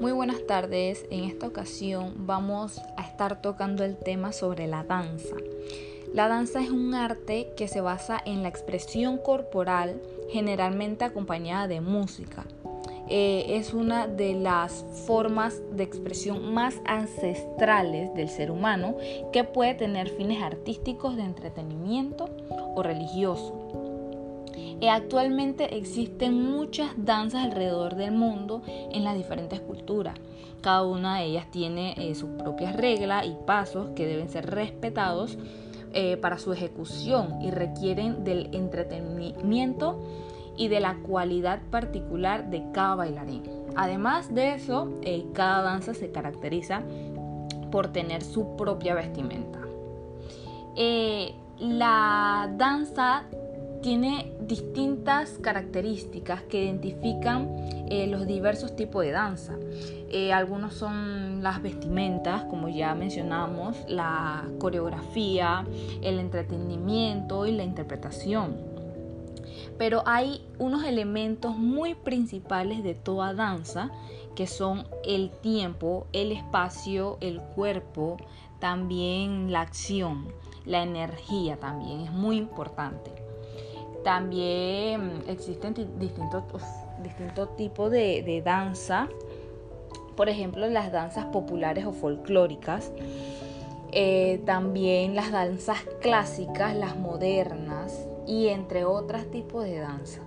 Muy buenas tardes, en esta ocasión vamos a estar tocando el tema sobre la danza. La danza es un arte que se basa en la expresión corporal, generalmente acompañada de música. Eh, es una de las formas de expresión más ancestrales del ser humano que puede tener fines artísticos de entretenimiento o religioso. Eh, actualmente existen muchas danzas alrededor del mundo en las diferentes culturas. Cada una de ellas tiene eh, sus propias reglas y pasos que deben ser respetados eh, para su ejecución y requieren del entretenimiento y de la cualidad particular de cada bailarín. Además de eso, cada danza se caracteriza por tener su propia vestimenta. la danza tiene distintas características que identifican eh, los diversos tipos de danza. Eh, algunos son las vestimentas, como ya mencionamos, la coreografía, el entretenimiento y la interpretación. Pero hay unos elementos muy principales de toda danza que son el tiempo, el espacio, el cuerpo, también la acción, la energía también es muy importante. También existen distintos, distintos tipos de, de danza, por ejemplo las danzas populares o folclóricas, eh, también las danzas clásicas, las modernas y entre otros tipos de danza.